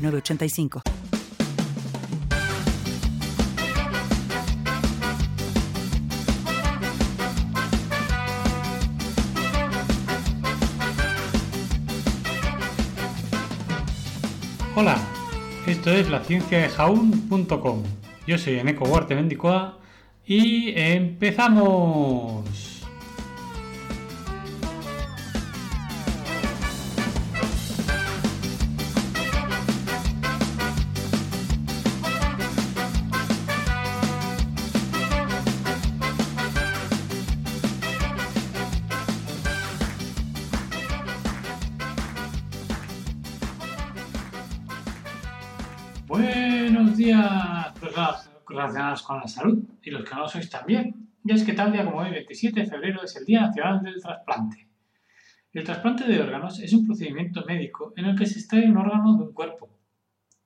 985. Hola, esto es la ciencia de jaun.com. Yo soy Eneco Huarte Mendicoa y empezamos. Buenos días, relacionadas con la salud y los que no sois también. Ya es que tal día como hoy, 27 de febrero, es el Día Nacional del Trasplante. El trasplante de órganos es un procedimiento médico en el que se extrae un órgano de un cuerpo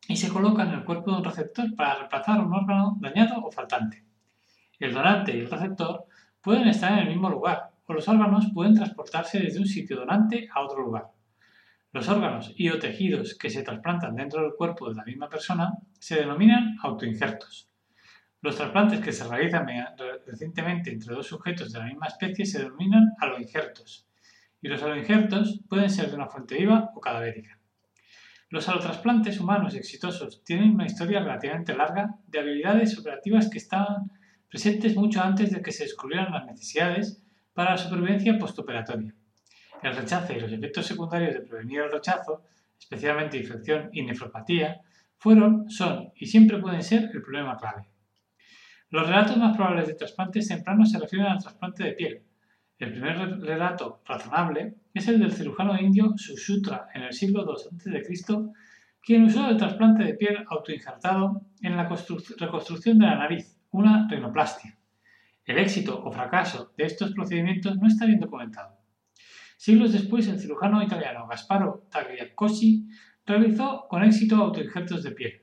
y se coloca en el cuerpo de un receptor para reemplazar un órgano dañado o faltante. El donante y el receptor pueden estar en el mismo lugar o los órganos pueden transportarse desde un sitio donante a otro lugar. Los órganos y o tejidos que se trasplantan dentro del cuerpo de la misma persona se denominan autoinjertos. Los trasplantes que se realizan recientemente entre dos sujetos de la misma especie se denominan aloinjertos, y los aloinjertos pueden ser de una fuente viva o cadavérica. Los alotrasplantes humanos exitosos tienen una historia relativamente larga de habilidades operativas que estaban presentes mucho antes de que se descubrieran las necesidades para la supervivencia postoperatoria el rechazo y los efectos secundarios de prevenir el rechazo, especialmente infección y nefropatía, fueron, son y siempre pueden ser el problema clave. Los relatos más probables de trasplantes tempranos se refieren al trasplante de piel. El primer relato razonable es el del cirujano indio Susutra en el siglo II a.C., quien usó el trasplante de piel autoinjertado en la reconstrucción de la nariz, una rinoplastia. El éxito o fracaso de estos procedimientos no está bien documentado. Siglos después, el cirujano italiano Gasparo Tagliacozzi realizó con éxito autoinjertos de piel.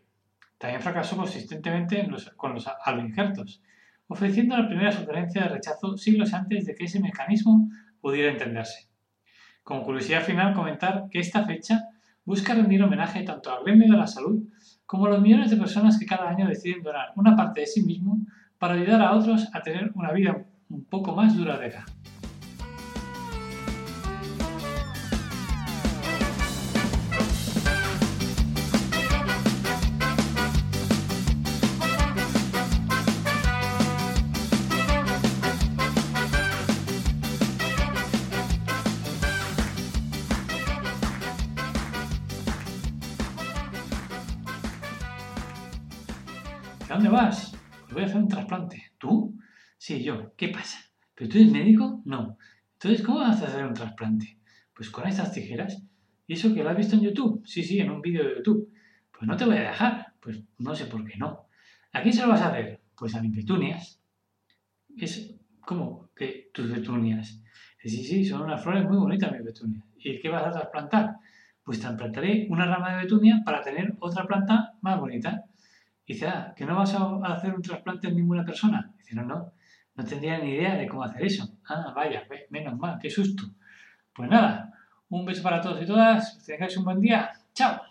También fracasó consistentemente con los aloinjertos, ofreciendo la primera sugerencia de rechazo siglos antes de que ese mecanismo pudiera entenderse. Como curiosidad final, comentar que esta fecha busca rendir homenaje tanto al gremio de la salud como a los millones de personas que cada año deciden donar una parte de sí mismo para ayudar a otros a tener una vida un poco más duradera. ¿A dónde vas? Voy a hacer un trasplante. ¿Tú? Sí, yo. ¿Qué pasa? ¿Pero tú eres médico? No. Entonces, ¿cómo vas a hacer un trasplante? Pues con estas tijeras. ¿Y eso que lo has visto en YouTube? Sí, sí, en un vídeo de YouTube. Pues no te voy a dejar. Pues no sé por qué no. ¿A quién se lo vas a hacer? Pues a mis petunias. Es como que tus petunias. Sí, sí, son unas flores muy bonitas mis petunias. ¿Y qué vas a trasplantar? Pues trasplantaré una rama de petunia para tener otra planta más bonita. Dice, ah, ¿que no vas a hacer un trasplante en ninguna persona? Dice, no, no, no tendría ni idea de cómo hacer eso. Ah, vaya, menos mal, qué susto. Pues nada, un beso para todos y todas, tengáis un buen día. Chao.